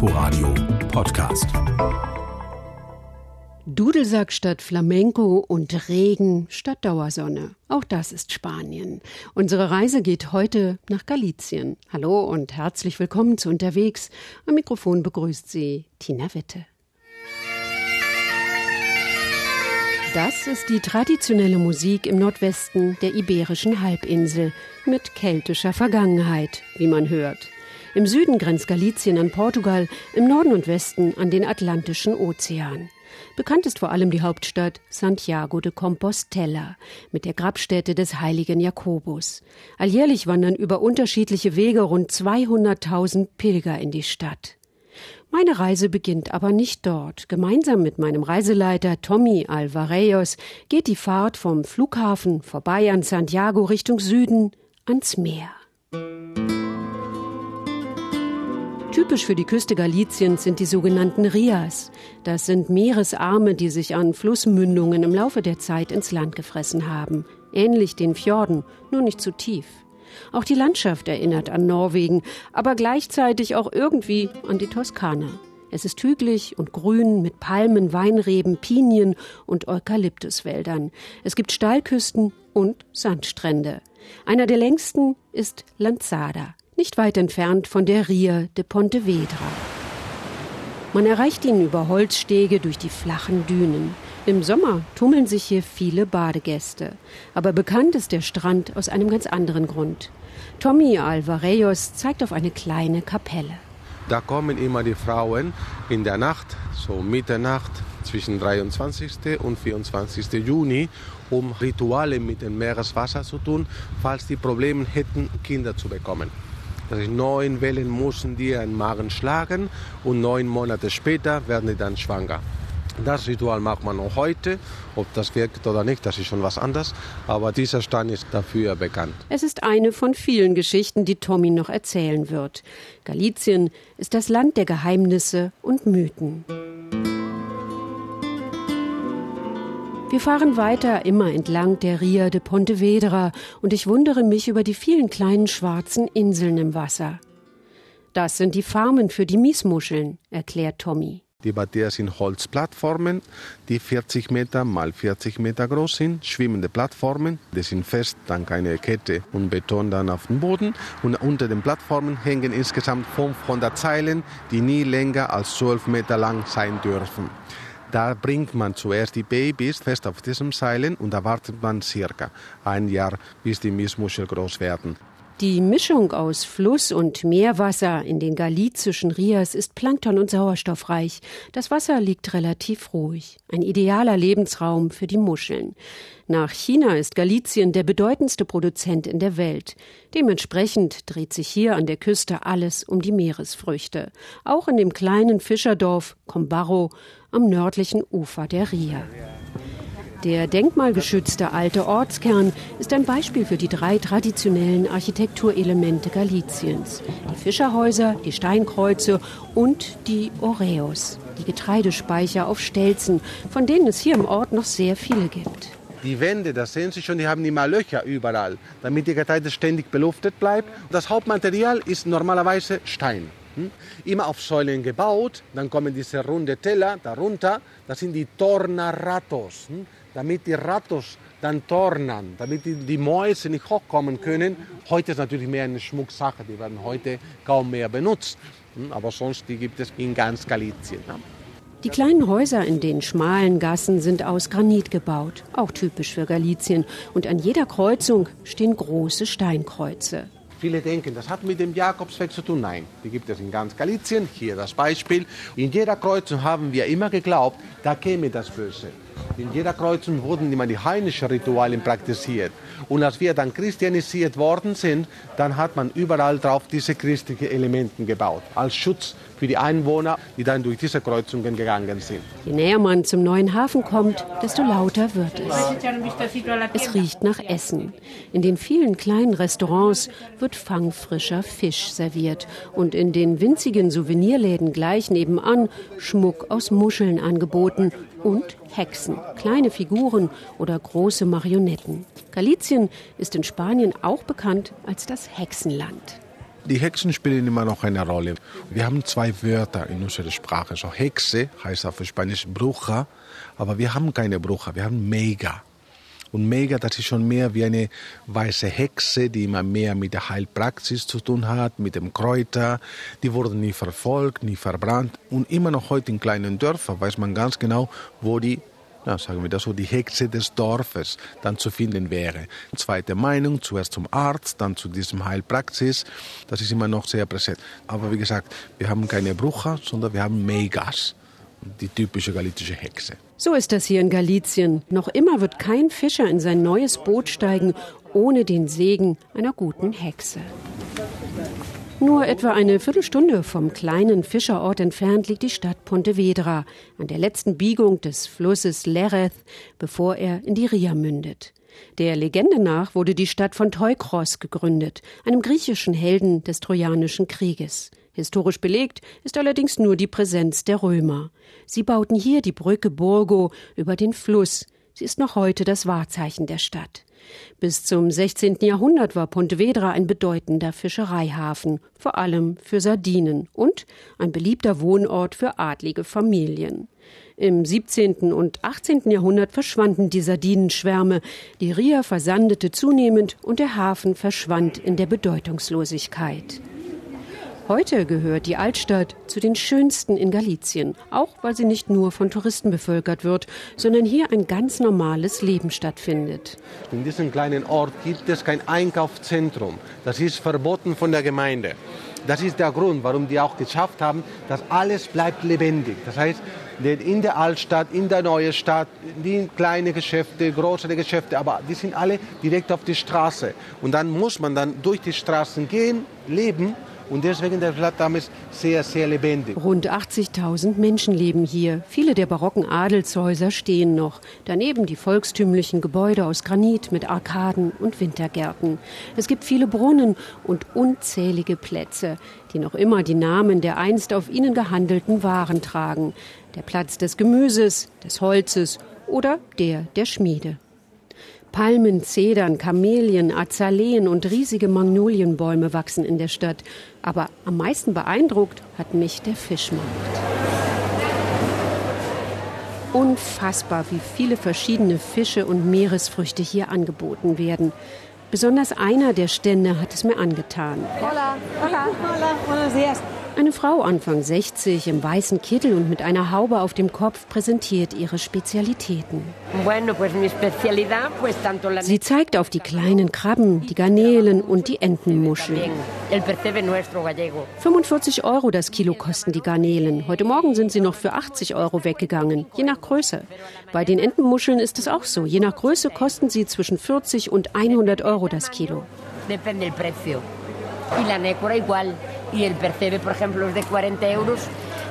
Inforadio Podcast. Dudelsack statt Flamenco und Regen statt Dauersonne. Auch das ist Spanien. Unsere Reise geht heute nach Galizien. Hallo und herzlich willkommen zu Unterwegs. Am Mikrofon begrüßt Sie Tina Witte. Das ist die traditionelle Musik im Nordwesten der Iberischen Halbinsel mit keltischer Vergangenheit, wie man hört. Im Süden grenzt Galizien an Portugal, im Norden und Westen an den Atlantischen Ozean. Bekannt ist vor allem die Hauptstadt Santiago de Compostela mit der Grabstätte des heiligen Jakobus. Alljährlich wandern über unterschiedliche Wege rund 200.000 Pilger in die Stadt. Meine Reise beginnt aber nicht dort. Gemeinsam mit meinem Reiseleiter Tommy Alvarejos geht die Fahrt vom Flughafen vorbei an Santiago Richtung Süden ans Meer. Typisch für die Küste Galiciens sind die sogenannten Rias. Das sind Meeresarme, die sich an Flussmündungen im Laufe der Zeit ins Land gefressen haben. Ähnlich den Fjorden, nur nicht zu tief. Auch die Landschaft erinnert an Norwegen, aber gleichzeitig auch irgendwie an die Toskana. Es ist hügelig und grün mit Palmen, Weinreben, Pinien und Eukalyptuswäldern. Es gibt Steilküsten und Sandstrände. Einer der längsten ist Lanzada nicht weit entfernt von der Ria de Pontevedra. Man erreicht ihn über Holzstege durch die flachen Dünen. Im Sommer tummeln sich hier viele Badegäste. Aber bekannt ist der Strand aus einem ganz anderen Grund. Tommy Alvarejos zeigt auf eine kleine Kapelle. Da kommen immer die Frauen in der Nacht, so Mitternacht, zwischen 23. und 24. Juni, um Rituale mit dem Meereswasser zu tun, falls die Probleme hätten, Kinder zu bekommen. Heißt, neun Wellen müssen die einen Magen schlagen und neun Monate später werden die dann schwanger. Das Ritual macht man auch heute. Ob das wirkt oder nicht, das ist schon was anderes. Aber dieser Stein ist dafür bekannt. Es ist eine von vielen Geschichten, die Tommy noch erzählen wird. Galizien ist das Land der Geheimnisse und Mythen. Wir fahren weiter immer entlang der Ria de Pontevedra und ich wundere mich über die vielen kleinen schwarzen Inseln im Wasser. Das sind die Farmen für die Miesmuscheln, erklärt Tommy. Die Bateas sind Holzplattformen, die 40 Meter mal 40 Meter groß sind, schwimmende Plattformen. Die sind fest, dann keine Kette und Beton dann auf dem Boden. Und unter den Plattformen hängen insgesamt 500 Zeilen, die nie länger als 12 Meter lang sein dürfen. Da bringt man zuerst die Babys fest auf diesen Seilen und da wartet man circa ein Jahr, bis die Miesmuschel groß werden. Die Mischung aus Fluss- und Meerwasser in den galizischen Rias ist plankton- und sauerstoffreich. Das Wasser liegt relativ ruhig. Ein idealer Lebensraum für die Muscheln. Nach China ist Galizien der bedeutendste Produzent in der Welt. Dementsprechend dreht sich hier an der Küste alles um die Meeresfrüchte. Auch in dem kleinen Fischerdorf Combarro am nördlichen Ufer der Ria. Der denkmalgeschützte alte Ortskern ist ein Beispiel für die drei traditionellen Architekturelemente Galiciens. Die Fischerhäuser, die Steinkreuze und die Oreos, die Getreidespeicher auf Stelzen, von denen es hier im Ort noch sehr viele gibt. Die Wände, das sehen Sie schon, die haben immer Löcher überall, damit die Getreide ständig beluftet bleibt. Das Hauptmaterial ist normalerweise Stein. Hm? Immer auf Säulen gebaut, dann kommen diese runde Teller darunter, das sind die Tornaratos. Hm? damit die Rattos dann tornen, damit die, die Mäuse nicht hochkommen können. Heute ist natürlich mehr eine Schmucksache, die werden heute kaum mehr benutzt. Hm, aber sonst die gibt es in ganz Galizien. Die kleinen Häuser in den schmalen Gassen sind aus Granit gebaut, auch typisch für Galizien. Und an jeder Kreuzung stehen große Steinkreuze. Viele denken, das hat mit dem Jakobsweg zu tun. Nein, die gibt es in ganz Galizien. Hier das Beispiel. In jeder Kreuzung haben wir immer geglaubt, da käme das Böse. In jeder Kreuzung wurden immer die heidnischen Rituale praktiziert. Und als wir dann christianisiert worden sind, dann hat man überall drauf diese christlichen Elemente gebaut, als Schutz für die Einwohner, die dann durch diese Kreuzungen gegangen sind. Je näher man zum neuen Hafen kommt, desto lauter wird es. Es riecht nach Essen. In den vielen kleinen Restaurants wird fangfrischer Fisch serviert und in den winzigen Souvenirläden gleich nebenan Schmuck aus Muscheln angeboten und Hexen, kleine Figuren oder große Marionetten. Galicien ist in Spanien auch bekannt als das Hexenland. Die Hexen spielen immer noch eine Rolle. Wir haben zwei Wörter in unserer Sprache. So Hexe heißt auf Spanisch Bruja, aber wir haben keine Bruja, wir haben Mega. Und Mega, das ist schon mehr wie eine weiße Hexe, die immer mehr mit der Heilpraxis zu tun hat, mit dem Kräuter. Die wurden nie verfolgt, nie verbrannt. Und immer noch heute in kleinen Dörfern weiß man ganz genau, wo die ja, sagen wir das so, die Hexe des Dorfes dann zu finden wäre. Zweite Meinung, zuerst zum Arzt, dann zu diesem Heilpraxis, das ist immer noch sehr präsent. Aber wie gesagt, wir haben keine Brucher, sondern wir haben Megas, die typische galizische Hexe. So ist das hier in Galizien. Noch immer wird kein Fischer in sein neues Boot steigen, ohne den Segen einer guten Hexe. Nur etwa eine Viertelstunde vom kleinen Fischerort entfernt liegt die Stadt Pontevedra, an der letzten Biegung des Flusses Lereth, bevor er in die Ria mündet. Der Legende nach wurde die Stadt von Teukros gegründet, einem griechischen Helden des Trojanischen Krieges. Historisch belegt ist allerdings nur die Präsenz der Römer. Sie bauten hier die Brücke Burgo über den Fluss. Sie ist noch heute das Wahrzeichen der Stadt. Bis zum 16. Jahrhundert war Pontevedra ein bedeutender Fischereihafen, vor allem für Sardinen und ein beliebter Wohnort für adlige Familien. Im 17. und 18. Jahrhundert verschwanden die Sardinenschwärme, die Ria versandete zunehmend und der Hafen verschwand in der Bedeutungslosigkeit. Heute gehört die Altstadt zu den schönsten in Galizien, auch weil sie nicht nur von Touristen bevölkert wird, sondern hier ein ganz normales Leben stattfindet. In diesem kleinen Ort gibt es kein Einkaufszentrum. Das ist verboten von der Gemeinde. Das ist der Grund, warum die auch geschafft haben, dass alles bleibt lebendig. Das heißt, in der Altstadt, in der neuen Stadt, die kleine Geschäfte, größere Geschäfte, aber die sind alle direkt auf die Straße. Und dann muss man dann durch die Straßen gehen, leben und deswegen der Stadt damals sehr, sehr lebendig. Rund 80.000 Menschen leben hier. Viele der barocken Adelshäuser stehen noch. Daneben die volkstümlichen Gebäude aus Granit mit Arkaden und Wintergärten. Es gibt viele Brunnen und unzählige Plätze, die noch immer die Namen der einst auf ihnen gehandelten Waren tragen. Der Platz des Gemüses, des Holzes oder der der Schmiede. Palmen, Zedern, Kamelien, Azaleen und riesige Magnolienbäume wachsen in der Stadt. Aber am meisten beeindruckt hat mich der Fischmarkt. Unfassbar, wie viele verschiedene Fische und Meeresfrüchte hier angeboten werden. Besonders einer der Stände hat es mir angetan. Hola, hola, hola, buenos días. Eine Frau Anfang 60 im weißen Kittel und mit einer Haube auf dem Kopf präsentiert ihre Spezialitäten. Sie zeigt auf die kleinen Krabben, die Garnelen und die Entenmuscheln. 45 Euro das Kilo kosten die Garnelen. Heute Morgen sind sie noch für 80 Euro weggegangen, je nach Größe. Bei den Entenmuscheln ist es auch so. Je nach Größe kosten sie zwischen 40 und 100 Euro das Kilo. Y el percebe, por ejemplo, es de 40 euros,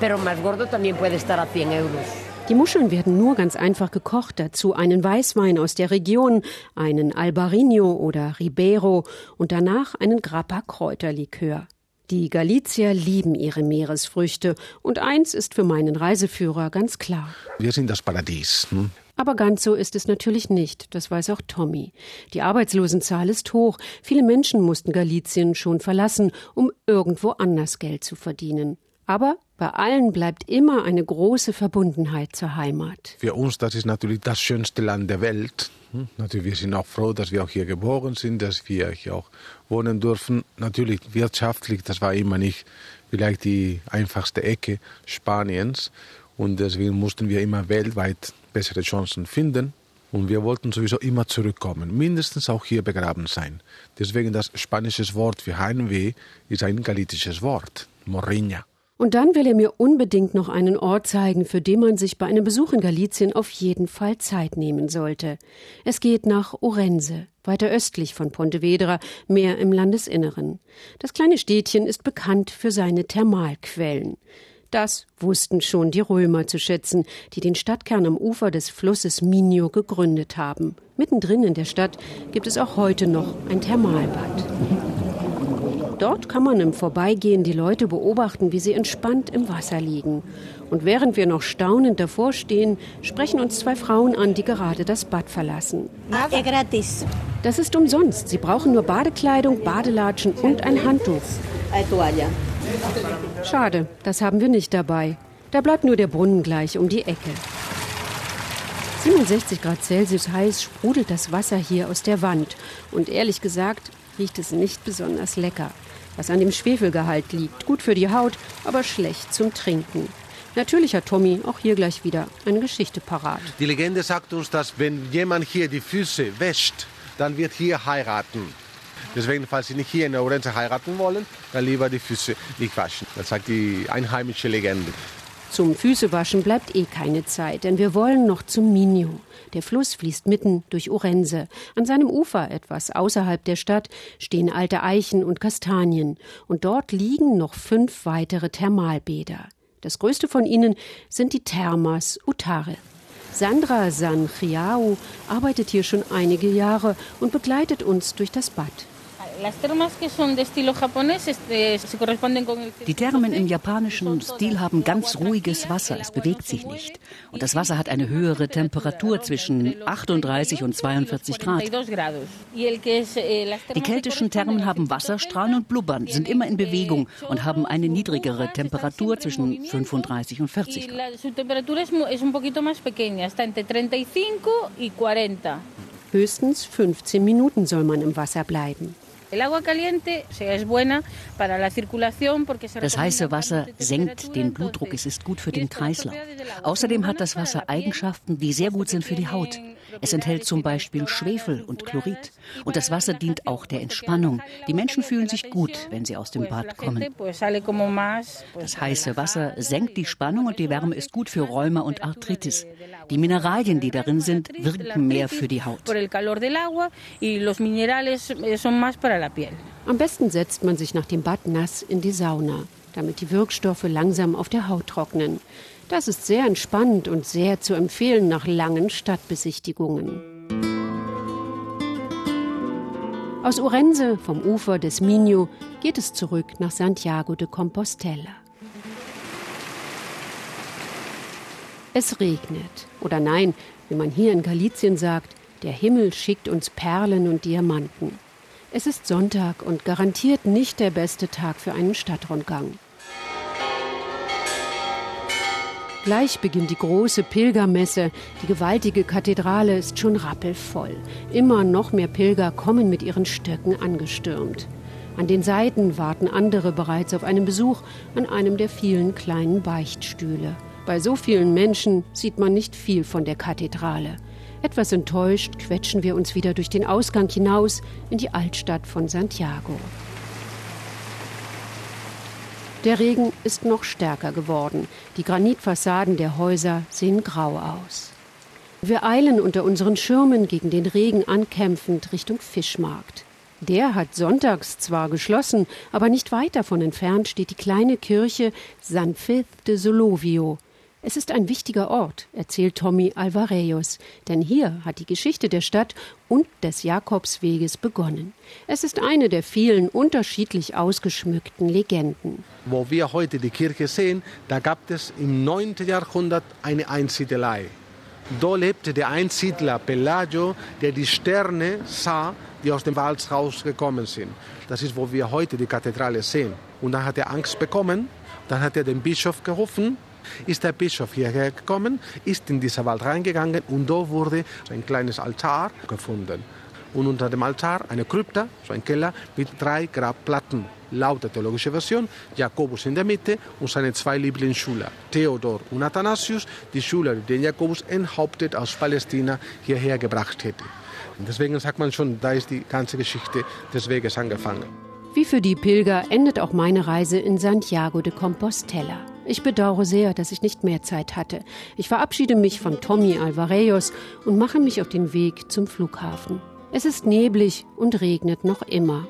pero más gordo también puede estar a 100 euros. Die Muscheln werden nur ganz einfach gekocht, dazu einen Weißwein aus der Region, einen Albarino oder Ribeiro und danach einen Grappa Kräuterlikör. Die Galizier lieben ihre Meeresfrüchte und eins ist für meinen Reiseführer ganz klar. Wir sind das Paradies. Aber ganz so ist es natürlich nicht, das weiß auch Tommy. Die Arbeitslosenzahl ist hoch. Viele Menschen mussten Galizien schon verlassen, um irgendwo anders Geld zu verdienen. Aber bei allen bleibt immer eine große Verbundenheit zur Heimat. Für uns, das ist natürlich das schönste Land der Welt. Hm? Natürlich, wir sind auch froh, dass wir auch hier geboren sind, dass wir hier auch wohnen dürfen. Natürlich, wirtschaftlich, das war immer nicht vielleicht die einfachste Ecke Spaniens. Und deswegen mussten wir immer weltweit bessere Chancen finden. Und wir wollten sowieso immer zurückkommen, mindestens auch hier begraben sein. Deswegen das spanische Wort für Heimweh ist ein galitisches Wort, Morriña. Und dann will er mir unbedingt noch einen Ort zeigen, für den man sich bei einem Besuch in Galizien auf jeden Fall Zeit nehmen sollte. Es geht nach Orense, weiter östlich von Pontevedra, mehr im Landesinneren. Das kleine Städtchen ist bekannt für seine Thermalquellen. Das wussten schon die Römer zu schätzen, die den Stadtkern am Ufer des Flusses Minho gegründet haben. Mittendrin in der Stadt gibt es auch heute noch ein Thermalbad. Dort kann man im Vorbeigehen die Leute beobachten, wie sie entspannt im Wasser liegen. Und während wir noch staunend davor stehen, sprechen uns zwei Frauen an, die gerade das Bad verlassen. Das ist umsonst. Sie brauchen nur Badekleidung, Badelatschen und ein Handtuch. Schade, das haben wir nicht dabei. Da bleibt nur der Brunnen gleich um die Ecke. 67 Grad Celsius heiß sprudelt das Wasser hier aus der Wand. Und ehrlich gesagt riecht es nicht besonders lecker. Was an dem Schwefelgehalt liegt. Gut für die Haut, aber schlecht zum Trinken. Natürlich hat Tommy auch hier gleich wieder eine Geschichte parat. Die Legende sagt uns, dass wenn jemand hier die Füße wäscht, dann wird hier heiraten. Deswegen, falls Sie nicht hier in Orense heiraten wollen, dann lieber die Füße nicht waschen. Das sagt die einheimische Legende. Zum Füßewaschen bleibt eh keine Zeit, denn wir wollen noch zum Minio. Der Fluss fließt mitten durch Orense. An seinem Ufer, etwas außerhalb der Stadt, stehen alte Eichen und Kastanien. Und dort liegen noch fünf weitere Thermalbäder. Das größte von ihnen sind die Thermas Utare. Sandra Sanchiao arbeitet hier schon einige Jahre und begleitet uns durch das Bad. Die Thermen im japanischen Stil haben ganz ruhiges Wasser, es bewegt sich nicht. Und das Wasser hat eine höhere Temperatur zwischen 38 und 42 Grad. Die keltischen Thermen haben Wasserstrahlen und blubbern, sind immer in Bewegung und haben eine niedrigere Temperatur zwischen 35 und 40 Grad. Höchstens 15 Minuten soll man im Wasser bleiben. Das heiße Wasser senkt den Blutdruck, es ist gut für den Kreislauf. Außerdem hat das Wasser Eigenschaften, die sehr gut sind für die Haut. Es enthält zum Beispiel Schwefel und Chlorid. Und das Wasser dient auch der Entspannung. Die Menschen fühlen sich gut, wenn sie aus dem Bad kommen. Das heiße Wasser senkt die Spannung und die Wärme ist gut für Rheuma und Arthritis. Die Mineralien, die darin sind, wirken mehr für die Haut. Am besten setzt man sich nach dem Bad nass in die Sauna, damit die Wirkstoffe langsam auf der Haut trocknen. Das ist sehr entspannend und sehr zu empfehlen nach langen Stadtbesichtigungen. Aus Orense vom Ufer des Minho geht es zurück nach Santiago de Compostela. Es regnet. Oder nein, wie man hier in Galizien sagt, der Himmel schickt uns Perlen und Diamanten. Es ist Sonntag und garantiert nicht der beste Tag für einen Stadtrundgang. Gleich beginnt die große Pilgermesse. Die gewaltige Kathedrale ist schon rappelvoll. Immer noch mehr Pilger kommen mit ihren Stöcken angestürmt. An den Seiten warten andere bereits auf einen Besuch an einem der vielen kleinen Beichtstühle. Bei so vielen Menschen sieht man nicht viel von der Kathedrale. Etwas enttäuscht quetschen wir uns wieder durch den Ausgang hinaus in die Altstadt von Santiago. Der Regen ist noch stärker geworden. Die Granitfassaden der Häuser sehen grau aus. Wir eilen unter unseren Schirmen gegen den Regen ankämpfend Richtung Fischmarkt. Der hat sonntags zwar geschlossen, aber nicht weit davon entfernt steht die kleine Kirche San Fith de Solovio, es ist ein wichtiger Ort, erzählt Tommy Alvarejos, denn hier hat die Geschichte der Stadt und des Jakobsweges begonnen. Es ist eine der vielen unterschiedlich ausgeschmückten Legenden. Wo wir heute die Kirche sehen, da gab es im 9. Jahrhundert eine Einsiedelei. Da lebte der Einsiedler Pelagio, der die Sterne sah, die aus dem Wald rausgekommen sind. Das ist, wo wir heute die Kathedrale sehen. Und dann hat er Angst bekommen, dann hat er den Bischof gerufen ist der Bischof hierher gekommen, ist in diesen Wald reingegangen und da wurde ein kleines Altar gefunden. Und unter dem Altar eine Krypta, so ein Keller, mit drei Grabplatten. Laut der theologischen Version, Jakobus in der Mitte und seine zwei Lieblingsschüler, Theodor und Athanasius, die Schüler, die Jakobus enthauptet aus Palästina hierher gebracht hätte. Und deswegen sagt man schon, da ist die ganze Geschichte des Weges angefangen. Wie für die Pilger endet auch meine Reise in Santiago de Compostela. Ich bedauere sehr, dass ich nicht mehr Zeit hatte. Ich verabschiede mich von Tommy Alvarejos und mache mich auf den Weg zum Flughafen. Es ist neblig und regnet noch immer.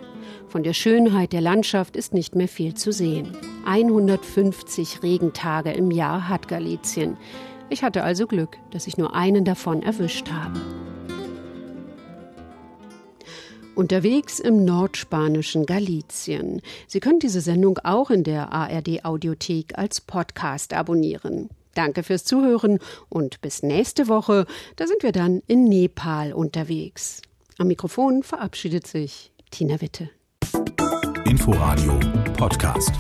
Von der Schönheit der Landschaft ist nicht mehr viel zu sehen. 150 Regentage im Jahr hat Galizien. Ich hatte also Glück, dass ich nur einen davon erwischt habe. Unterwegs im nordspanischen Galizien. Sie können diese Sendung auch in der ARD Audiothek als Podcast abonnieren. Danke fürs Zuhören und bis nächste Woche. Da sind wir dann in Nepal unterwegs. Am Mikrofon verabschiedet sich Tina Witte. Inforadio Podcast.